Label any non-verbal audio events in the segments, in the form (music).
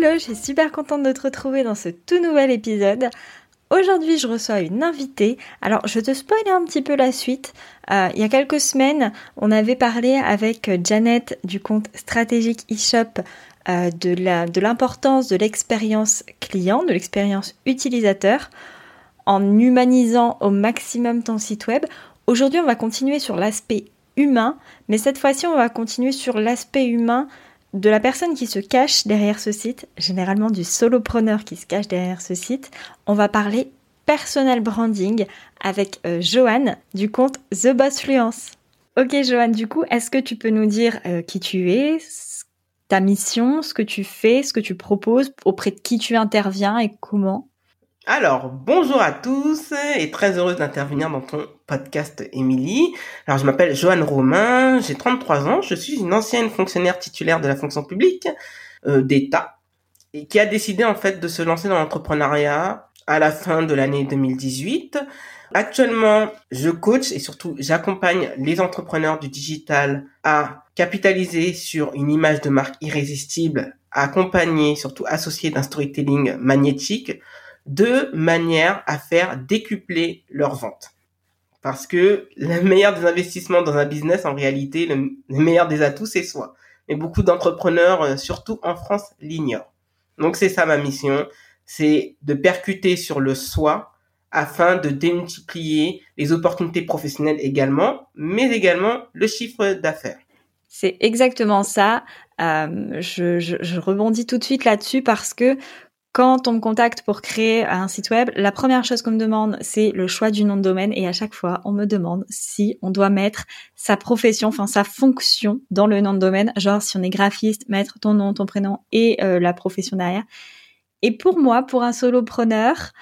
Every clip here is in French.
Hello, je suis super contente de te retrouver dans ce tout nouvel épisode. Aujourd'hui, je reçois une invitée. Alors, je te spoil un petit peu la suite. Euh, il y a quelques semaines, on avait parlé avec Janet du compte stratégique eShop euh, de l'importance de l'expérience client, de l'expérience utilisateur, en humanisant au maximum ton site web. Aujourd'hui, on va continuer sur l'aspect humain, mais cette fois-ci, on va continuer sur l'aspect humain de la personne qui se cache derrière ce site, généralement du solopreneur qui se cache derrière ce site, on va parler personal branding avec euh, Joanne du compte The Boss Fluence. Ok Joanne, du coup, est-ce que tu peux nous dire euh, qui tu es, ta mission, ce que tu fais, ce que tu proposes, auprès de qui tu interviens et comment? Alors, bonjour à tous et très heureuse d'intervenir dans ton podcast Émilie. Alors, je m'appelle Joanne Romain, j'ai 33 ans, je suis une ancienne fonctionnaire titulaire de la fonction publique euh, d'État et qui a décidé en fait de se lancer dans l'entrepreneuriat à la fin de l'année 2018. Actuellement, je coach et surtout j'accompagne les entrepreneurs du digital à capitaliser sur une image de marque irrésistible, à accompagner, surtout associer d'un storytelling magnétique de manière à faire décupler leurs ventes. Parce que le meilleur des investissements dans un business, en réalité, le, meilleur des atouts, c'est soi. Et beaucoup d'entrepreneurs, euh, surtout en France, l'ignorent. Donc c'est ça ma mission, c'est de percuter sur le soi afin de démultiplier les opportunités professionnelles également, mais également le chiffre d'affaires. C'est exactement ça. Euh, je, rebondis tout de suite là-dessus parce que quand on me contacte pour créer un site web, la première chose qu'on me demande, c'est le choix du nom de domaine et à chaque fois, on me demande si on doit mettre sa profession, enfin sa fonction dans le nom de domaine, genre si on est graphiste, mettre ton nom, ton prénom et euh, la profession derrière. Et pour moi, pour un solopreneur,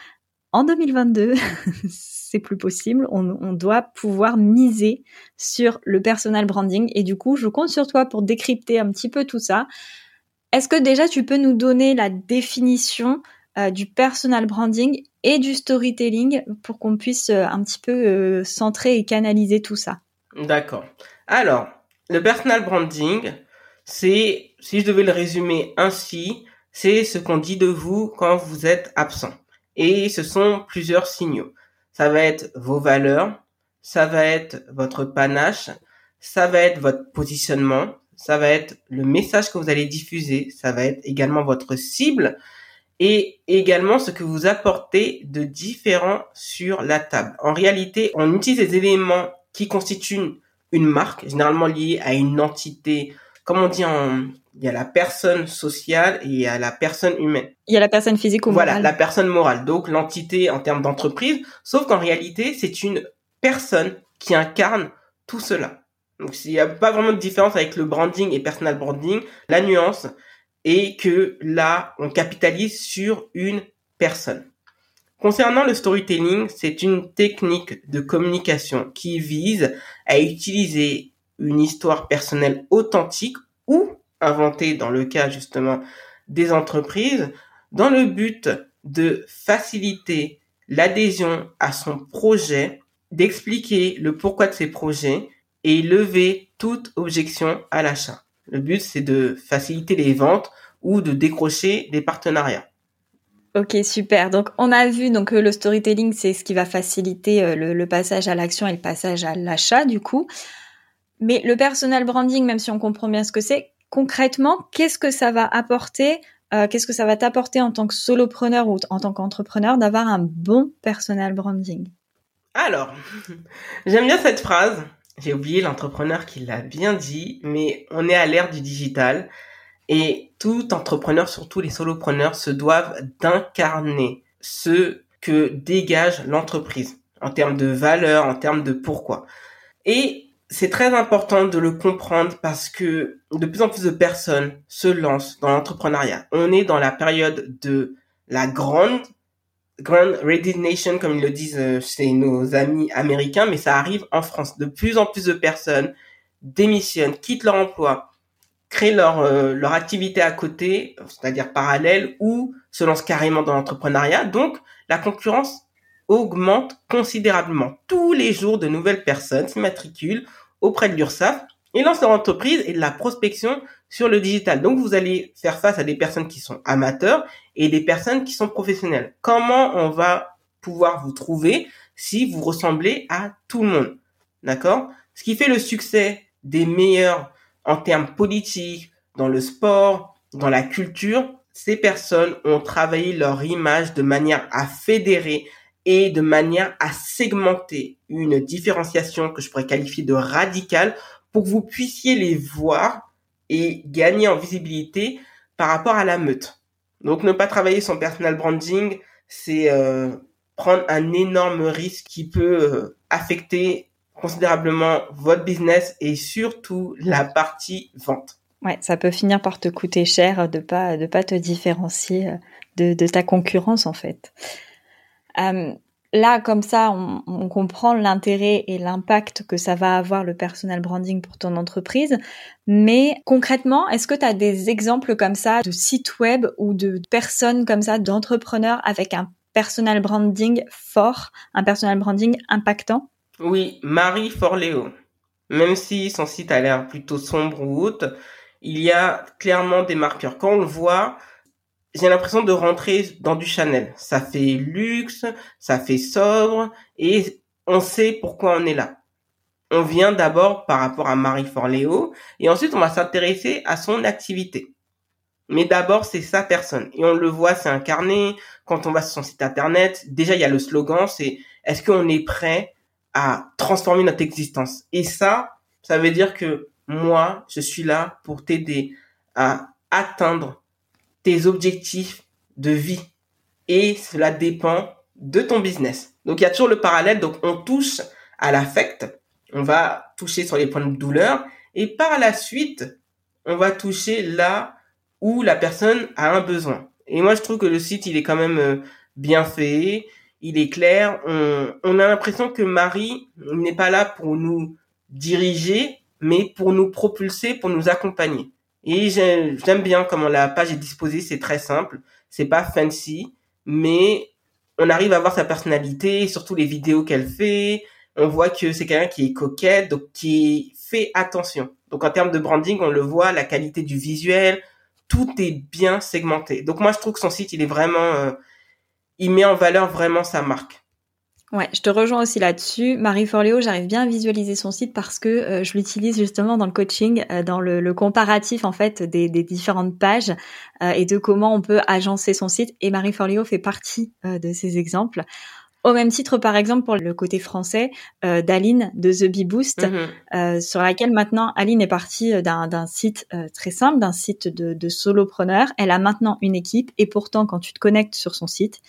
en 2022, (laughs) c'est plus possible. On, on, doit pouvoir miser sur le personal branding. Et du coup, je compte sur toi pour décrypter un petit peu tout ça. Est-ce que déjà tu peux nous donner la définition euh, du personal branding et du storytelling pour qu'on puisse euh, un petit peu euh, centrer et canaliser tout ça? D'accord. Alors, le personal branding, c'est, si je devais le résumer ainsi, c'est ce qu'on dit de vous quand vous êtes absent. Et ce sont plusieurs signaux. Ça va être vos valeurs, ça va être votre panache, ça va être votre positionnement, ça va être le message que vous allez diffuser, ça va être également votre cible et également ce que vous apportez de différent sur la table. En réalité, on utilise des éléments qui constituent une, marque, généralement liée à une entité, comme on dit en, il y a la personne sociale et il y a la personne humaine. Il y a la personne physique ou morale. Voilà, la personne morale. Donc l'entité en termes d'entreprise, sauf qu'en réalité, c'est une personne qui incarne tout cela. Donc il n'y a pas vraiment de différence avec le branding et personal branding. La nuance est que là, on capitalise sur une personne. Concernant le storytelling, c'est une technique de communication qui vise à utiliser une histoire personnelle authentique ou inventée dans le cas justement des entreprises dans le but de faciliter l'adhésion à son projet, d'expliquer le pourquoi de ses projets et lever toute objection à l'achat. Le but, c'est de faciliter les ventes ou de décrocher des partenariats. Ok, super. Donc, on a vu donc le storytelling, c'est ce qui va faciliter euh, le, passage à l'action et le passage à l'achat, du coup. Mais le personal branding, même si on comprend bien ce que c'est, concrètement, qu'est-ce que ça va apporter euh, Qu'est-ce que ça va t'apporter en tant que solopreneur ou en tant qu'entrepreneur d'avoir un bon personal branding? Alors, (laughs) j'aime bien cette phrase j'ai oublié l'entrepreneur qui l'a bien dit, mais on est à l'ère du digital et tout entrepreneur, surtout les solopreneurs, se doivent d'incarner ce que dégage l'entreprise en termes de valeur, en termes de pourquoi. Et c'est très important de le comprendre parce que de plus en plus de personnes se lancent dans l'entrepreneuriat. On est dans la période de la grande, grande resignation, comme ils le disent euh, chez nos amis américains, mais ça arrive en France. De plus en plus de personnes démissionnent, quittent leur emploi, créent leur, euh, leur activité à côté, c'est-à-dire parallèle, ou se lancent carrément dans l'entrepreneuriat. Donc, la concurrence augmente considérablement. Tous les jours, de nouvelles personnes s'immatriculent auprès de l'URSSAF et lancent leur entreprise et de la prospection sur le digital. Donc, vous allez faire face à des personnes qui sont amateurs et des personnes qui sont professionnelles. Comment on va pouvoir vous trouver si vous ressemblez à tout le monde? D'accord? Ce qui fait le succès des meilleurs en termes politiques, dans le sport, dans la culture, ces personnes ont travaillé leur image de manière à fédérer et de manière à segmenter une différenciation que je pourrais qualifier de radicale pour que vous puissiez les voir et gagner en visibilité par rapport à la meute. Donc ne pas travailler son personal branding, c'est euh, prendre un énorme risque qui peut euh, affecter considérablement votre business et surtout la partie vente. Ouais, ça peut finir par te coûter cher de pas de pas te différencier de, de ta concurrence en fait. Euh, là, comme ça, on, comprend l'intérêt et l'impact que ça va avoir le personal branding pour ton entreprise. Mais concrètement, est-ce que tu as des exemples comme ça de sites web ou de personnes comme ça, d'entrepreneurs avec un personal branding fort, un personal branding impactant? Oui, Marie Forleo. Même si son site a l'air plutôt sombre ou haute, il y a clairement des marqueurs. Quand on le voit, j'ai l'impression de rentrer dans du Chanel. Ça fait luxe, ça fait sobre, et on sait pourquoi on est là. On vient d'abord par rapport à Marie Forleo, et ensuite on va s'intéresser à son activité. Mais d'abord, c'est sa personne. Et on le voit, c'est incarné. Quand on va sur son site internet, déjà, il y a le slogan, c'est est-ce qu'on est prêt à transformer notre existence? Et ça, ça veut dire que moi, je suis là pour t'aider à atteindre tes objectifs de vie. Et cela dépend de ton business. Donc il y a toujours le parallèle. Donc on touche à l'affect. On va toucher sur les points de douleur. Et par la suite, on va toucher là où la personne a un besoin. Et moi, je trouve que le site, il est quand même euh, bien fait. Il est clair. On, on a l'impression que Marie n'est pas là pour nous diriger, mais pour nous propulser, pour nous accompagner. Et j'aime bien comment la page est disposée, c'est très simple, c'est pas fancy, mais on arrive à voir sa personnalité, surtout les vidéos qu'elle fait. On voit que c'est quelqu'un qui est coquette, donc qui fait attention. Donc en termes de branding, on le voit, la qualité du visuel, tout est bien segmenté. Donc moi je trouve que son site, il est vraiment, euh, il met en valeur vraiment sa marque. Ouais, je te rejoins aussi là-dessus. Marie Forleo, j'arrive bien à visualiser son site parce que euh, je l'utilise justement dans le coaching, euh, dans le, comparatif en fait des, différentes pages euh, et de comment on peut agencer son site. Et Marie Forleo fait partie de ces exemples. Au même titre, par exemple, pour le côté français d'Aline de The Bee Boost, mhm. sur laquelle maintenant Aline est partie d'un site très simple, d'un site de, de solopreneur. Elle a maintenant une équipe et pourtant, quand tu te connectes sur son site,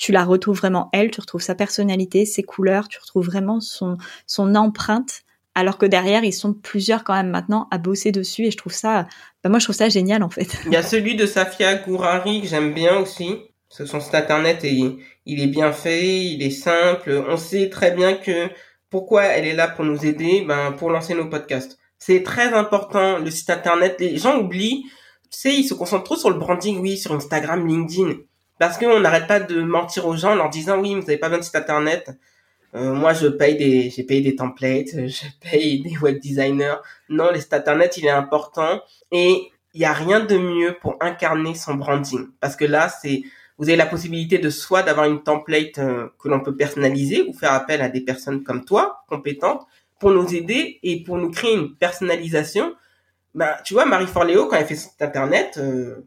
tu la retrouves vraiment elle, tu retrouves sa personnalité, ses couleurs, tu retrouves vraiment son, son empreinte. Alors que derrière, ils sont plusieurs quand même maintenant à bosser dessus et je trouve ça, bah moi je trouve ça génial en fait. Il y a celui de Safia Gourari que j'aime bien aussi. Son site internet et il est bien fait, il est simple. On sait très bien que pourquoi elle est là pour nous aider, ben pour lancer nos podcasts. C'est très important le site internet. Les gens oublient, tu sais, ils se concentrent trop sur le branding, oui, sur Instagram, LinkedIn. Parce qu'on n'arrête pas de mentir aux gens en leur disant oui, vous n'avez pas besoin de site internet. Euh, moi, je paye des, j'ai payé des templates, je paye des web designers. Non, le site internet, il est important et il n'y a rien de mieux pour incarner son branding. Parce que là, c'est, vous avez la possibilité de soit d'avoir une template euh, que l'on peut personnaliser ou faire appel à des personnes comme toi, compétentes, pour nous aider et pour nous créer une personnalisation. Ben, tu vois, Marie Forleo, quand elle fait site internet, euh,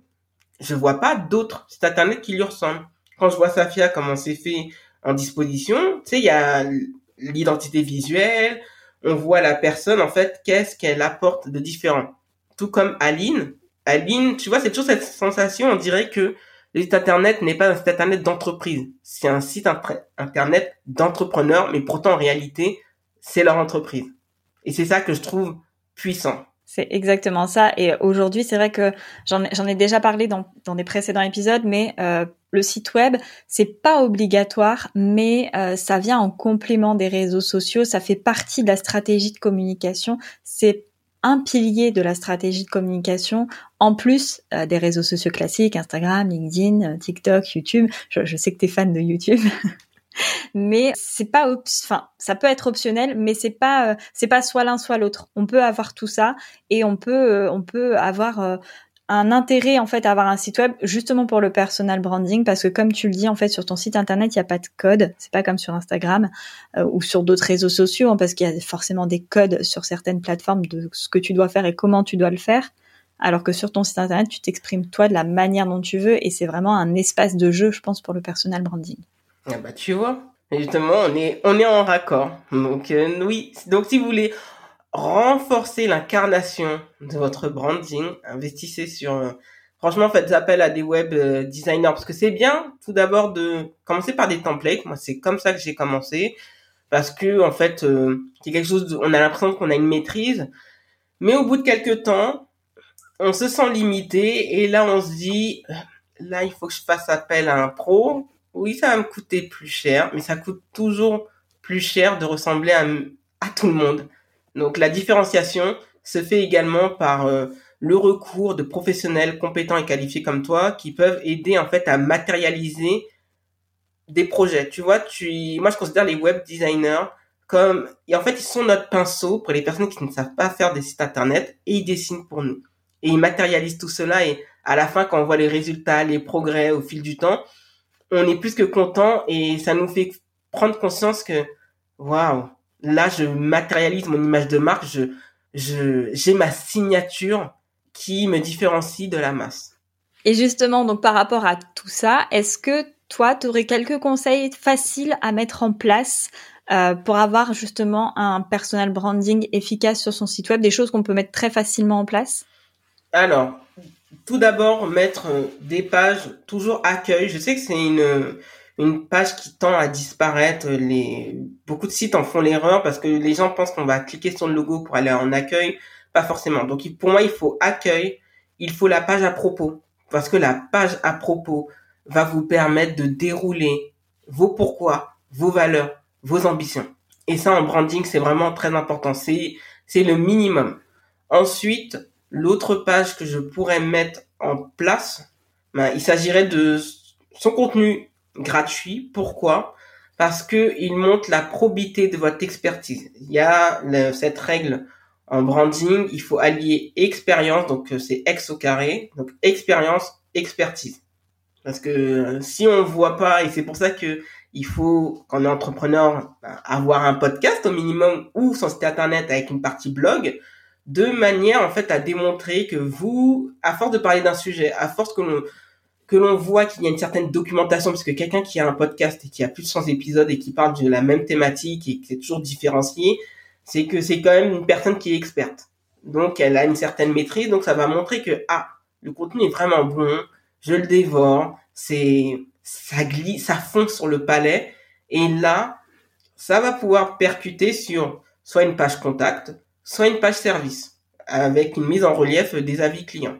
je vois pas d'autres sites internet qui lui ressemblent. Quand je vois Safia comment c'est fait en disposition, tu sais, il y a l'identité visuelle, on voit la personne, en fait, qu'est-ce qu'elle apporte de différent. Tout comme Aline. Aline, tu vois, c'est toujours cette sensation, on dirait que le site internet n'est pas un site internet d'entreprise. C'est un site internet d'entrepreneur, mais pourtant, en réalité, c'est leur entreprise. Et c'est ça que je trouve puissant. C'est exactement ça. Et aujourd'hui, c'est vrai que j'en ai déjà parlé dans, dans des précédents épisodes, mais euh, le site web, c'est pas obligatoire, mais euh, ça vient en complément des réseaux sociaux. Ça fait partie de la stratégie de communication. C'est un pilier de la stratégie de communication, en plus euh, des réseaux sociaux classiques, Instagram, LinkedIn, TikTok, YouTube. Je, je sais que tu es fan de YouTube. (laughs) mais c'est pas enfin ça peut être optionnel mais c'est pas euh, c'est pas soit l'un soit l'autre. On peut avoir tout ça et on peut euh, avoir euh, un intérêt en fait à avoir un site web justement pour le personal branding parce que comme tu le dis en fait sur ton site internet il n'y a pas de code. C'est pas comme sur Instagram ou sur d'autres réseaux sociaux hein, parce qu'il y a forcément des codes sur certaines plateformes de ce que tu dois faire et comment tu dois le faire. Alors que sur ton site internet tu t'exprimes toi de la manière dont tu veux et c'est vraiment un espace de jeu je pense pour le personal branding ah bah tu vois, justement on est on est en raccord. Donc euh, oui, donc si vous voulez renforcer l'incarnation de votre branding, investissez sur euh, franchement faites appel à des web euh, designers. Parce que c'est bien tout d'abord de commencer par des templates. Moi c'est comme ça que j'ai commencé. Parce que en fait c'est quelque chose on a l'impression qu'on a une maîtrise. Mais au bout de quelques temps on se sent limité. Et là on se dit là il faut que je fasse appel à un pro oui, ça va me coûter plus cher, mais ça coûte toujours plus cher de ressembler à, tout le monde. Donc la différenciation se fait également par euh, le recours de professionnels compétents et qualifiés comme toi qui peuvent aider en fait à matérialiser des projets. Tu vois, tu moi je considère les web designers comme et en fait ils sont notre pinceau pour les personnes qui ne savent pas faire des sites internet et ils dessinent pour nous. Et ils matérialisent tout cela et à la fin quand on voit les résultats, les progrès au fil du temps, on est plus que content et ça nous fait prendre conscience que waouh, là je matérialise mon image de marque, je je j'ai ma signature qui me différencie de la masse. Et justement, donc par rapport à tout ça, est-ce que toi, tu aurais quelques conseils faciles à mettre en place euh, pour avoir justement un personal branding efficace sur son site web, des choses qu'on peut mettre très facilement en place? Alors, tout d'abord mettre euh, des pages toujours accueil. Je sais que c'est une une page qui tend à disparaître. Les beaucoup de sites en font l'erreur parce que les gens pensent qu'on va cliquer sur le logo pour aller en accueil, pas forcément. Donc pour moi, il faut accueil, il faut la page à propos parce que la page à propos va vous permettre de dérouler vos pourquoi, vos valeurs, vos ambitions. Et ça en branding, c'est vraiment très important. C'est c'est le minimum. Ensuite, L'autre page que je pourrais mettre en place, ben, il s'agirait de son contenu gratuit. Pourquoi? Parce que il montre la probité de votre expertise. Il y a cette règle en branding, il faut allier expérience, donc euh, c'est ex au carré, donc expérience, expertise. Parce que euh, si on voit pas, et c'est pour ça que il faut, quand on est entrepreneur, ben, avoir un podcast au minimum ou son site internet avec une partie blog, de manière en fait à démontrer que vous, à force de parler d'un sujet, à force que l'on que l'on voit qu'il y a une certaine documentation, parce que quelqu'un qui a un podcast et qui a plus de 100 épisodes et qui parle de la même thématique et qui est toujours différencié, c'est que c'est quand même une personne qui est experte. Donc elle a une certaine maîtrise, donc ça va montrer que ah, le contenu est vraiment bon, je le dévore, c'est ça glisse, ça fond sur le palais et là, ça va pouvoir percuter sur soit une page contact, soit une page service avec une mise en relief des avis clients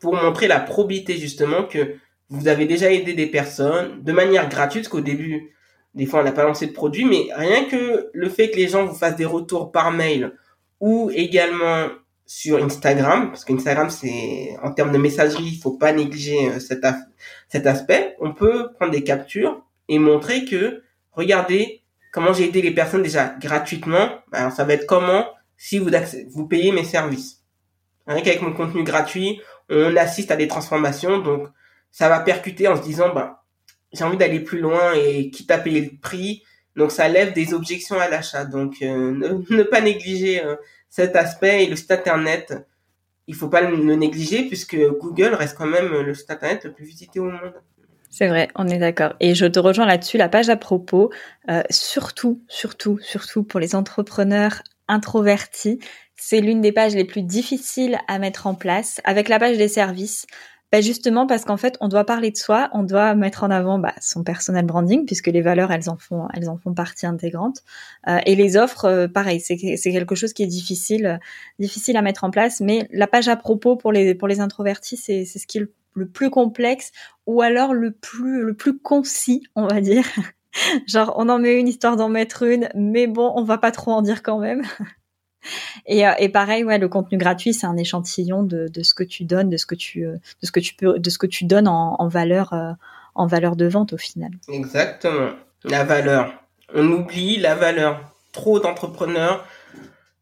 pour montrer la probité justement que vous avez déjà aidé des personnes de manière gratuite, qu'au début, des fois on n'a pas lancé de produit, mais rien que le fait que les gens vous fassent des retours par mail ou également sur Instagram, parce qu'Instagram c'est en termes de messagerie, il faut pas négliger euh, cet, cet aspect. On peut prendre des captures et montrer que regardez comment j'ai aidé les personnes déjà gratuitement. Alors ça va être comment si vous, payez mes services. Rien qu'avec mon contenu gratuit, on assiste à des transformations, donc ça va percuter en se disant, bah, j'ai envie d'aller plus loin et quitte à payer le prix, donc ça lève des objections à l'achat. Donc euh, ne, (laughs) pas négliger euh, cet aspect et le site internet, il faut pas le, négliger puisque Google reste quand même le site internet le plus visité au monde. C'est vrai, on est d'accord. Et je te rejoins là-dessus, la page à propos, euh, surtout, surtout, surtout pour les entrepreneurs introverti. C'est l'une des pages les plus difficiles à mettre en place. Avec la page des services, bah justement parce qu'en fait, on doit parler de soi, on doit mettre en avant bah, son personal branding puisque les valeurs, elles en font, elles en font partie intégrante. Euh, et les offres, euh, pareil, c'est quelque chose qui est difficile, difficile à mettre en place. Mais la page à propos pour les pour les introvertis, c'est c'est ce qui est le, plus complexe ou alors le plus le plus concis, on va dire. Genre, on en met une histoire d'en mettre une, mais bon, on va pas trop en dire quand même. Et, euh, et, pareil, ouais, le contenu gratuit, c'est un échantillon de, de, ce que tu donnes, de ce que tu, euh, de ce que tu peux, de ce que tu donnes en, en valeur, euh, en valeur de vente au final. Exactement, la valeur. On oublie la valeur. Trop d'entrepreneurs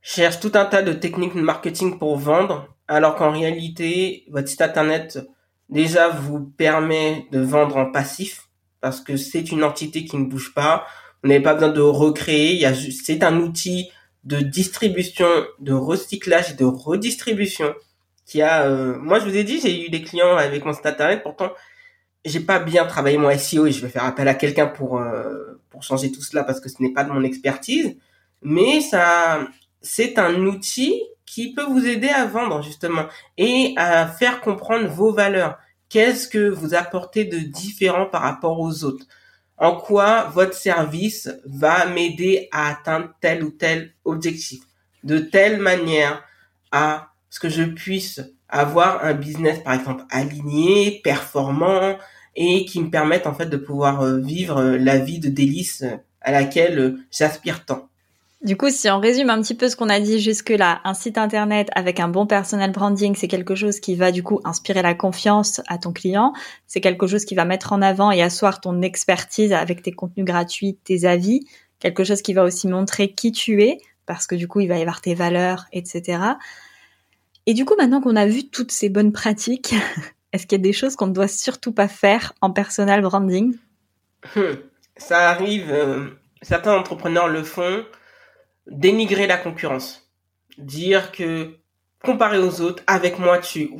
cherchent tout un tas de techniques de marketing pour vendre, alors qu'en réalité, votre site internet déjà vous permet de vendre en passif parce que c'est une entité qui ne bouge pas. Vous n'avez pas besoin de recréer. Il y a, c'est un outil de distribution, de recyclage et de redistribution qui a euh, moi je vous ai dit j'ai eu des clients avec mon site internet pourtant j'ai pas bien travaillé mon SEO et je vais faire appel à quelqu'un pour euh, pour changer tout cela parce que ce n'est pas de mon expertise mais ça c'est un outil qui peut vous aider à vendre justement et à faire comprendre vos valeurs qu'est-ce que vous apportez de différent par rapport aux autres? En quoi votre service va m'aider à atteindre tel ou tel objectif, de telle manière à ce que je puisse avoir un business, par exemple, aligné, performant et qui me permette en fait de pouvoir euh, vivre euh, la vie de délice à laquelle euh, j'aspire tant. Du coup, si on résume un petit peu ce qu'on a dit jusque-là, un site internet avec un bon personal branding, c'est quelque chose qui va du coup inspirer la confiance à ton client. C'est quelque chose qui va mettre en avant et asseoir ton expertise avec tes contenus gratuits, tes avis. Quelque chose qui va aussi montrer qui tu es, parce que du coup, il va y avoir tes valeurs, etc. Et du coup, maintenant qu'on a vu toutes ces bonnes pratiques, (laughs) est-ce qu'il y a des choses qu'on ne doit surtout pas faire en personal branding? Hum, Ça arrive, euh, certains entrepreneurs le font dénigrer la concurrence. Dire que comparé aux autres, avec moi tu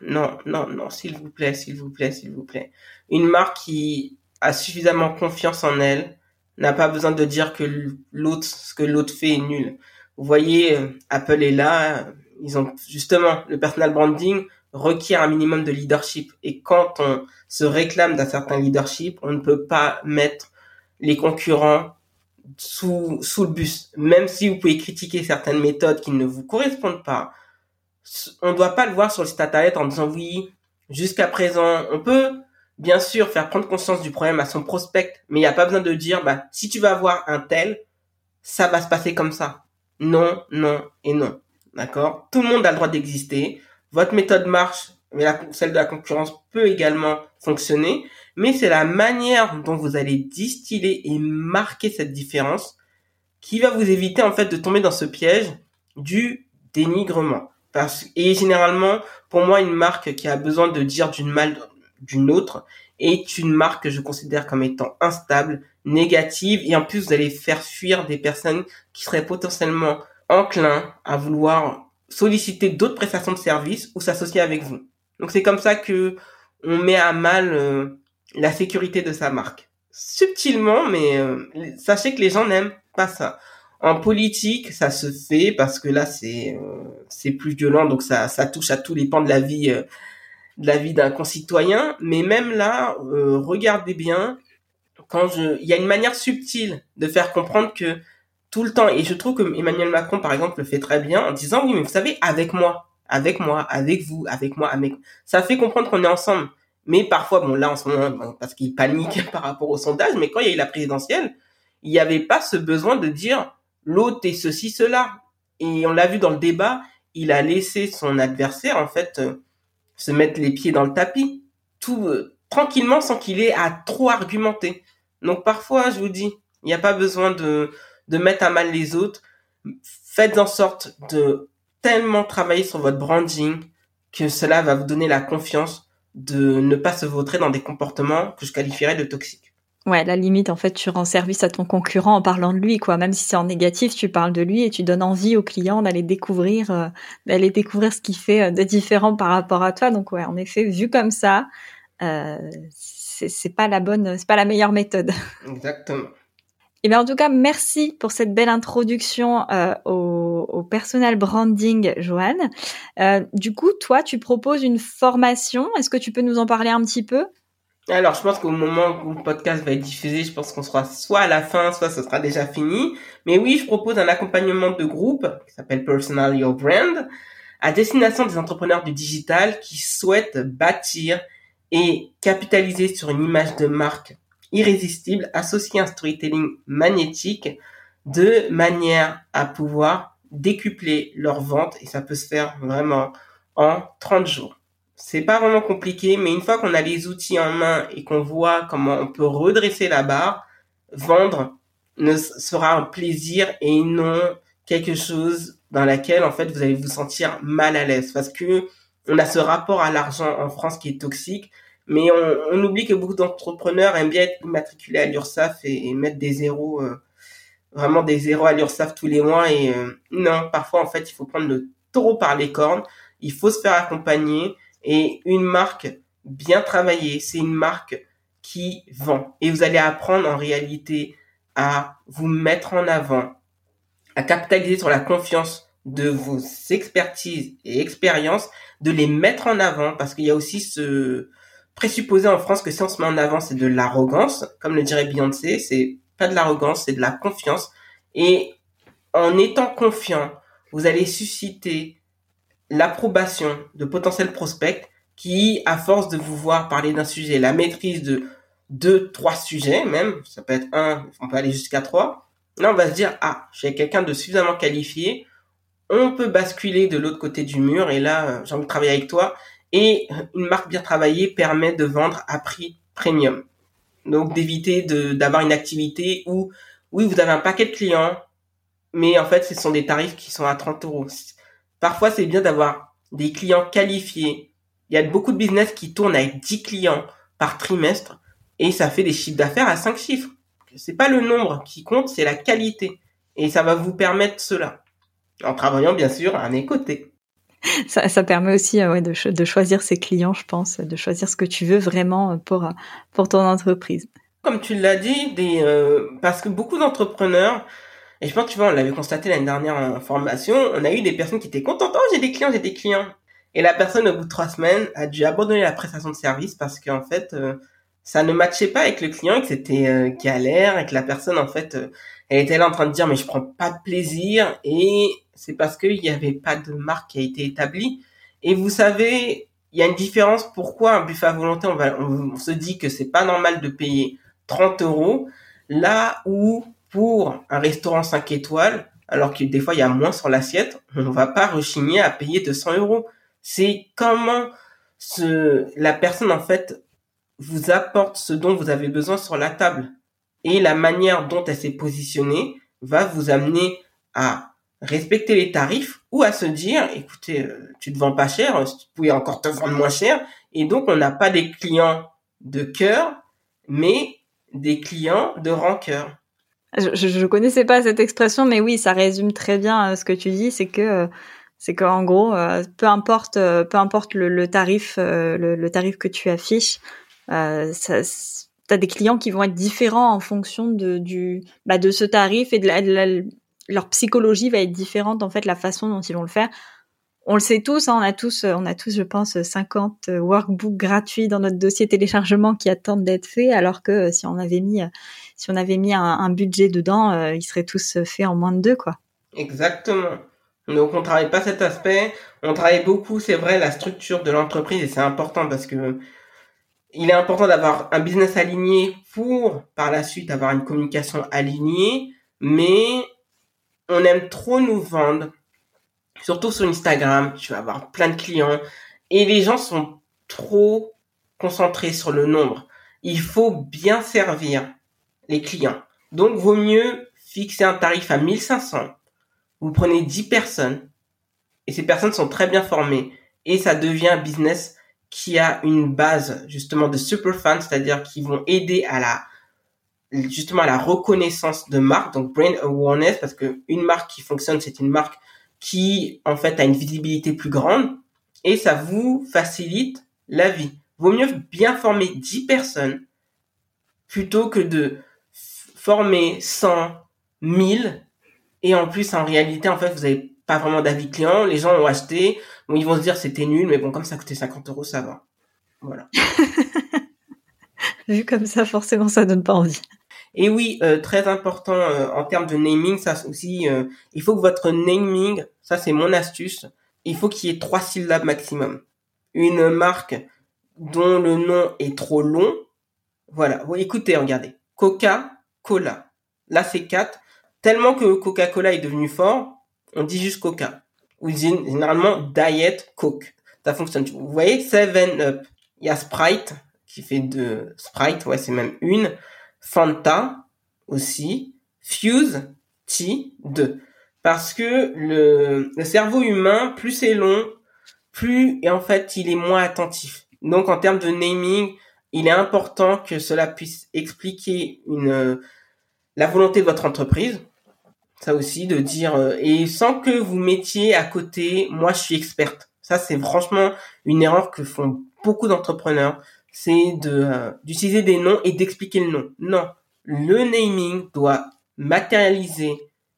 non, non, non, s'il vous plaît, s'il vous plaît, s'il vous plaît. Une marque qui a suffisamment confiance en elle n'a pas besoin de dire que l'autre, ce que l'autre fait est nul. Vous voyez, euh, Apple est là, ils ont justement le personal branding requiert un minimum de leadership et quand on se réclame d'un certain leadership, on ne peut pas mettre les concurrents sous, sous le bus. Même si vous pouvez critiquer certaines méthodes qui ne vous correspondent pas, on ne doit pas le voir sur le site internet en disant oui, jusqu'à présent, on peut bien sûr faire prendre conscience du problème à son prospect, mais il n'y a pas besoin de dire, bah, si tu vas voir un tel, ça va se passer comme ça. Non, non et non. D'accord? Tout le monde a le droit d'exister. Votre méthode marche, mais la, celle de la concurrence peut également fonctionner mais c'est la manière dont vous allez distiller et marquer cette différence qui va vous éviter en fait de tomber dans ce piège du dénigrement. Parce, et généralement, pour moi, une marque qui a besoin de dire d'une mal d'une autre est une marque que je considère comme étant instable, négative, et en plus vous allez faire fuir des personnes qui seraient potentiellement enclins à vouloir solliciter d'autres prestations de services ou s'associer avec vous. Donc c'est comme ça que on met à mal euh, la sécurité de sa marque. Subtilement, mais euh, sachez que les gens n'aiment pas ça. En politique, ça se fait parce que là, c'est euh, c'est plus violent, donc ça ça touche à tous les pans de la vie de la vie d'un concitoyen. Mais même là, regardez bien, quand je, il y a une manière subtile de faire comprendre que tout le temps, et je trouve que Emmanuel Macron, par exemple, le fait très bien en disant oui, mais vous savez, avec moi, avec moi, avec vous, avec moi, avec, ça fait comprendre qu'on est ensemble. Mais parfois, bon là en ce moment, parce qu'il panique (laughs) par rapport au sondage, mais quand il y a eu la présidentielle, il n'y avait pas ce besoin de dire l'autre est ceci, cela. Et on l'a vu dans le débat, il a laissé son adversaire en fait euh, se mettre les pieds dans le tapis, tout euh, tranquillement sans qu'il ait à trop argumenter. Donc parfois, je vous dis, il n'y a pas besoin de, de mettre à mal les autres. Faites en sorte de tellement travailler sur votre branding que cela va vous donner la confiance de ne pas se vautrer dans des comportements que je qualifierais de toxiques. Ouais, la limite, en fait, tu rends service à ton concurrent en parlant de lui, quoi. Même si c'est en négatif, tu parles de lui et tu donnes envie au client d'aller découvrir, euh, d'aller découvrir ce qu'il fait euh, de différent par rapport à toi. Donc, ouais, en effet, vu comme ça, euh, c'est pas la bonne, c'est pas la meilleure méthode. Exactement. Et bien en tout cas, merci pour cette belle introduction euh, au, au, personal branding, Joanne. Euh, du coup, toi, tu proposes une formation. Est-ce que tu peux nous en parler un petit peu? Alors, je pense qu'au moment où le podcast va être diffusé, je pense qu'on sera soit à la fin, soit ce sera déjà fini. Mais oui, je propose un accompagnement de groupe qui s'appelle Personal Your Brand à destination des entrepreneurs du digital qui souhaitent bâtir et capitaliser sur une image de marque irrésistible associée à un storytelling magnétique de manière à pouvoir décupler leurs ventes et ça peut se faire vraiment en 30 jours. C'est pas vraiment compliqué, mais une fois qu'on a les outils en main et qu'on voit comment on peut redresser la barre, vendre ne sera un plaisir et non quelque chose dans laquelle en fait vous allez vous sentir mal à l'aise parce que on a ce rapport à l'argent en France qui est toxique mais on, oublie que beaucoup d'entrepreneurs aiment bien être matriculés à l'URSSAF et, mettre des zéros euh, vraiment des zéros à l'URSSAF tous les mois et euh, non parfois en fait il faut prendre le taureau par les cornes. Il faut se faire accompagner et une marque bien travaillée c'est une marque qui vend. Et vous allez apprendre en réalité à vous mettre en avant à capitaliser sur la confiance de vos expertises et expériences, de les mettre en avant, parce qu'il y a aussi ce présupposé en France que si on se met en avant, c'est de l'arrogance, comme le dirait Beyoncé, c'est pas de l'arrogance, c'est de la confiance. Et en étant confiant, vous allez susciter l'approbation de potentiels prospects qui, à force de vous voir parler d'un sujet, la maîtrise de deux, trois sujets même, ça peut être un, on peut aller jusqu'à trois, Là, on va se dire, ah, j'ai quelqu'un de suffisamment qualifié, on peut basculer de l'autre côté du mur, et là, euh, j'ai envie de travailler avec toi. Et une marque bien travaillée permet de vendre à prix premium. Donc, d'éviter d'avoir une activité où, oui, vous avez un paquet de clients, mais en fait, ce sont des tarifs qui sont à 30 euros. Parfois, c'est bien d'avoir des clients qualifiés. Il y a beaucoup de business qui tournent avec 10 clients par trimestre, et ça fait des chiffres d'affaires à 5 chiffres c'est pas le nombre qui compte, c'est la qualité. Et ça va vous permettre cela. En travaillant, bien sûr, à mes côtés. (laughs) Ça, ça permet aussi euh, ouais, de, choisir ses clients, je pense, de choisir ce que tu veux vraiment pour, pour ton entreprise. Comme tu l'as dit, des, euh, parce que beaucoup d'entrepreneurs, et je pense tu vois, on l'avait constaté l'année dernière en formation, on a eu des personnes qui étaient contentes, oh j'ai des clients, j'ai des clients. Et la personne, au bout de trois semaines, a dû abandonner la prestation de service parce qu'en fait, euh, ça ne matchait pas avec le client, que c'était euh, galère, et que la personne en fait, euh, elle était là en train de dire mais je prends pas de plaisir, et c'est parce qu'il n'y avait pas de marque qui a été établie. Et vous savez, il y a une différence. Pourquoi un buffet à volonté, on, va, on, se dit que c'est pas normal de payer 30 euros, là où pour un restaurant 5 étoiles, alors que des fois il y a moins sur l'assiette, on va pas rechigner à payer 200 euros. C'est comment ce, la personne en fait vous apporte ce dont vous avez besoin sur la table. Et la manière dont elle s'est positionnée va vous amener à respecter les tarifs ou à se dire, écoutez, euh, tu te vends pas cher, tu pouvais encore te vendre moins cher. Et donc, on n'a pas des clients de cœur, mais des clients de rancœur. Je, je, connaissais pas cette expression, mais oui, ça résume très bien euh, ce que tu dis. C'est que euh, c'est qu'en gros, peu importe, peu importe le, tarif, le, tarif que tu affiches, euh, ça, t'as des clients qui vont être différents en fonction de du bah, de ce tarif et de, la, leur psychologie va être différente en fait la façon dont ils vont le faire. On le sait tous, hein, on a tous, on a tous, je pense, 50 workbooks gratuits dans notre dossier téléchargement qui attendent d'être faits, alors que euh, si on avait mis, si on avait mis un, budget dedans, euh, ils seraient tous faits en moins de deux, quoi. Exactement. Donc on travaille pas cet aspect, on travaille beaucoup, c'est vrai, la structure de l'entreprise et c'est important parce que il est important d'avoir un business aligné pour par la suite avoir une communication alignée, mais on aime trop nous vendre, surtout sur Instagram, tu vas avoir plein de clients et les gens sont trop concentrés sur le nombre. Il faut bien servir les clients. Donc vaut mieux fixer un tarif à 1500. Vous prenez 10 personnes et ces personnes sont très bien formées et ça devient un business qui a une base justement de super fans, c'est-à-dire qui vont aider à la justement la reconnaissance de marque, donc brand awareness, parce que une marque qui fonctionne, c'est une marque qui en fait a une visibilité plus grande et ça vous facilite la vie. Vaut mieux bien former 10 personnes plutôt que de former 100, 1000, et en plus, en réalité, en fait, vous avez pas vraiment d'avis client. Les gens ont acheté, bon, ils vont se dire c'était nul, mais bon, comme ça coûtait 50 euros, ça va. Voilà. (laughs) Vu comme ça, forcément, ça donne pas envie. Et oui, euh, très important euh, en termes de naming, ça aussi, euh, il faut que votre naming, ça c'est mon astuce, il faut qu'il y ait trois syllabes maximum. Une marque dont le nom est trop long, voilà. Écoutez, regardez. Coca-Cola. Là c'est quatre. Tellement que Coca-Cola est devenu fort, on dit juste Coca. Ou généralement Diet Coke. Ça fonctionne. Vous voyez, Seven Up. Il y a Sprite qui fait deux Sprite, ouais, c'est même une. Fanta aussi, Fuse, T, 2. Parce que le, le cerveau humain, plus c'est long, plus et en fait il est moins attentif. Donc en termes de naming, il est important que cela puisse expliquer une la volonté de votre entreprise. Ça aussi de dire euh, et sans que vous mettiez à côté moi je suis experte. Ça c'est franchement une erreur que font beaucoup d'entrepreneurs c'est de d'utiliser des noms et d'expliquer le nom. Non, le naming doit matérialiser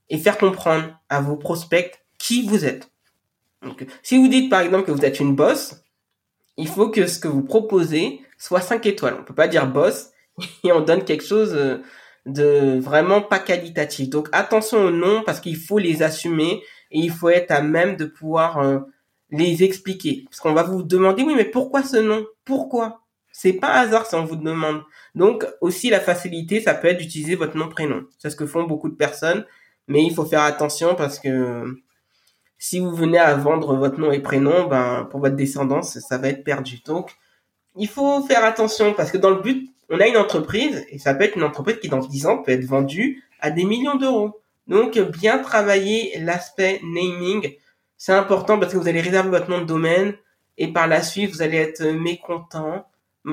et faire comprendre à vos prospects qui vous êtes. Donc, si vous dites par exemple que vous êtes une boss, il faut que ce que vous proposez soit 5 étoiles. On peut pas dire boss (laughs) et on donne quelque chose euh, de vraiment pas qualitatif. Donc attention aux noms parce qu'il faut les assumer et il faut être à même de pouvoir euh, les expliquer. Parce qu'on va vous demander oui mais pourquoi ce nom? Pourquoi? C'est pas hasard si on vous demande. Donc aussi la facilité, ça peut être d'utiliser votre nom prénom. C'est ce que font beaucoup de personnes, mais il faut faire attention parce que si vous venez à vendre votre nom et prénom, ben pour votre descendance, ça va être perdu. Donc il faut faire attention parce que dans le but, on a une entreprise et ça peut être une entreprise qui dans 10 ans peut être vendue à des millions d'euros. Donc bien travailler l'aspect naming, c'est important parce que vous allez réserver votre nom de domaine et par la suite vous allez être mécontent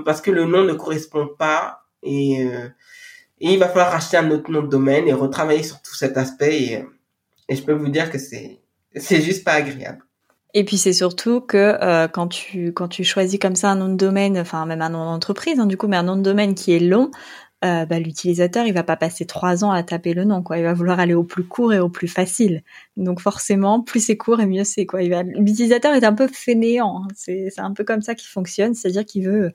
parce que le nom ne correspond pas et, euh, il va falloir racheter un autre nom de domaine et retravailler sur tout cet aspect et, et je peux vous dire que c'est c'est juste pas agréable. Et puis c'est surtout que euh, quand tu quand tu choisis comme ça un nom de domaine, enfin même un nom d'entreprise, hein, du coup, mais un nom de domaine qui est long, euh, bah, l'utilisateur il va pas passer trois ans à taper le nom, quoi. Il va vouloir aller au plus court et au plus facile. Donc forcément, plus c'est court et mieux c'est, quoi. Va... L'utilisateur est un peu fainéant. Hein. C'est c'est un peu comme ça qu'il fonctionne, c'est-à-dire qu'il veut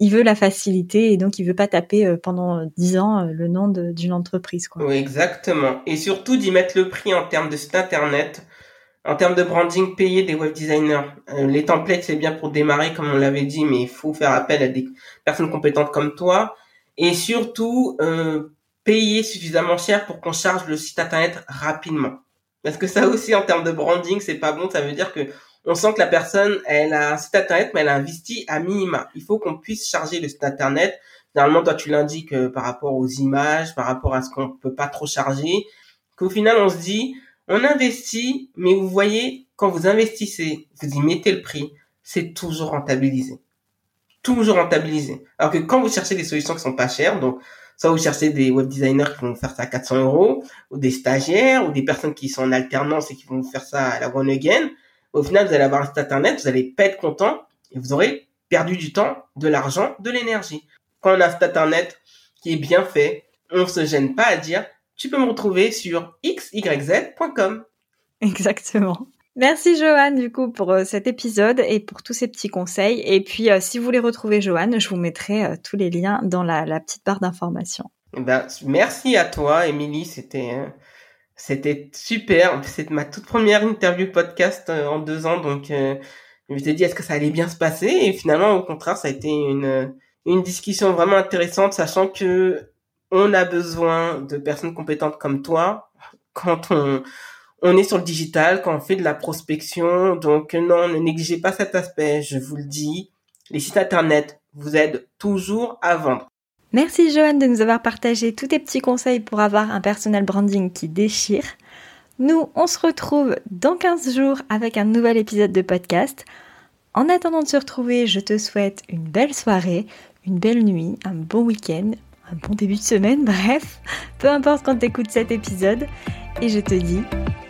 il veut la facilité et donc il veut pas taper euh, pendant dix ans euh, le nom d'une entreprise. Quoi. Oui, exactement. Et surtout d'y mettre le prix en termes de site internet, en termes de branding payé des web designers. Euh, les templates, c'est bien pour démarrer, comme on l'avait dit, mais il faut faire appel à des personnes compétentes comme toi. Et surtout, euh, payer suffisamment cher pour qu'on charge le site internet rapidement. Parce que ça aussi, en termes de branding, c'est pas bon. Ça veut dire que on sent que la personne, elle a un site internet, mais elle a investi à minima. Il faut qu'on puisse charger le site internet. Normalement, toi, tu l'indiques euh, par rapport aux images, par rapport à ce qu'on peut pas trop charger. Qu'au final, on se dit, on investit, mais vous voyez, quand vous investissez, vous y mettez le prix, c'est toujours rentabilisé. Toujours rentabilisé. Alors que quand vous cherchez des solutions qui sont pas chères, donc soit vous cherchez des web designers qui vont faire ça à 400 euros, ou des stagiaires, ou des personnes qui sont en alternance et qui vont faire ça à la one again, au final, vous allez avoir un site internet, vous allez pas être content et vous aurez perdu du temps, de l'argent, de l'énergie. Quand on a un site internet qui est bien fait, on se gêne pas à dire tu peux me retrouver sur xyz.com. Exactement. Merci Joanne du coup pour euh, cet épisode et pour tous ces petits conseils. Et puis euh, si vous voulez retrouver Joanne, je vous mettrai euh, tous les liens dans la, petite barre d'information. Eh ben, merci à toi, Émilie. C'était c'était super. C'est ma toute première interview podcast euh, en deux ans, donc euh, je me dit est-ce que ça allait bien se passer? Et finalement, au contraire, ça a été une une discussion vraiment intéressante, sachant que on a besoin de personnes compétentes comme toi quand on on est sur le digital, quand on fait de la prospection. Donc non, ne négligez pas cet aspect. Je vous le dis, les sites internet vous aident toujours à vendre. Merci Joanne de nous avoir partagé tous tes petits conseils pour avoir un personal branding qui déchire. Nous, on se retrouve dans 15 jours avec un nouvel épisode de podcast. En attendant de se retrouver, je te souhaite une belle soirée, une belle nuit, un bon week-end, un bon début de semaine, (laughs) bref, peu importe quand tu écoutes cet épisode. Et je te dis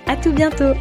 à tout bientôt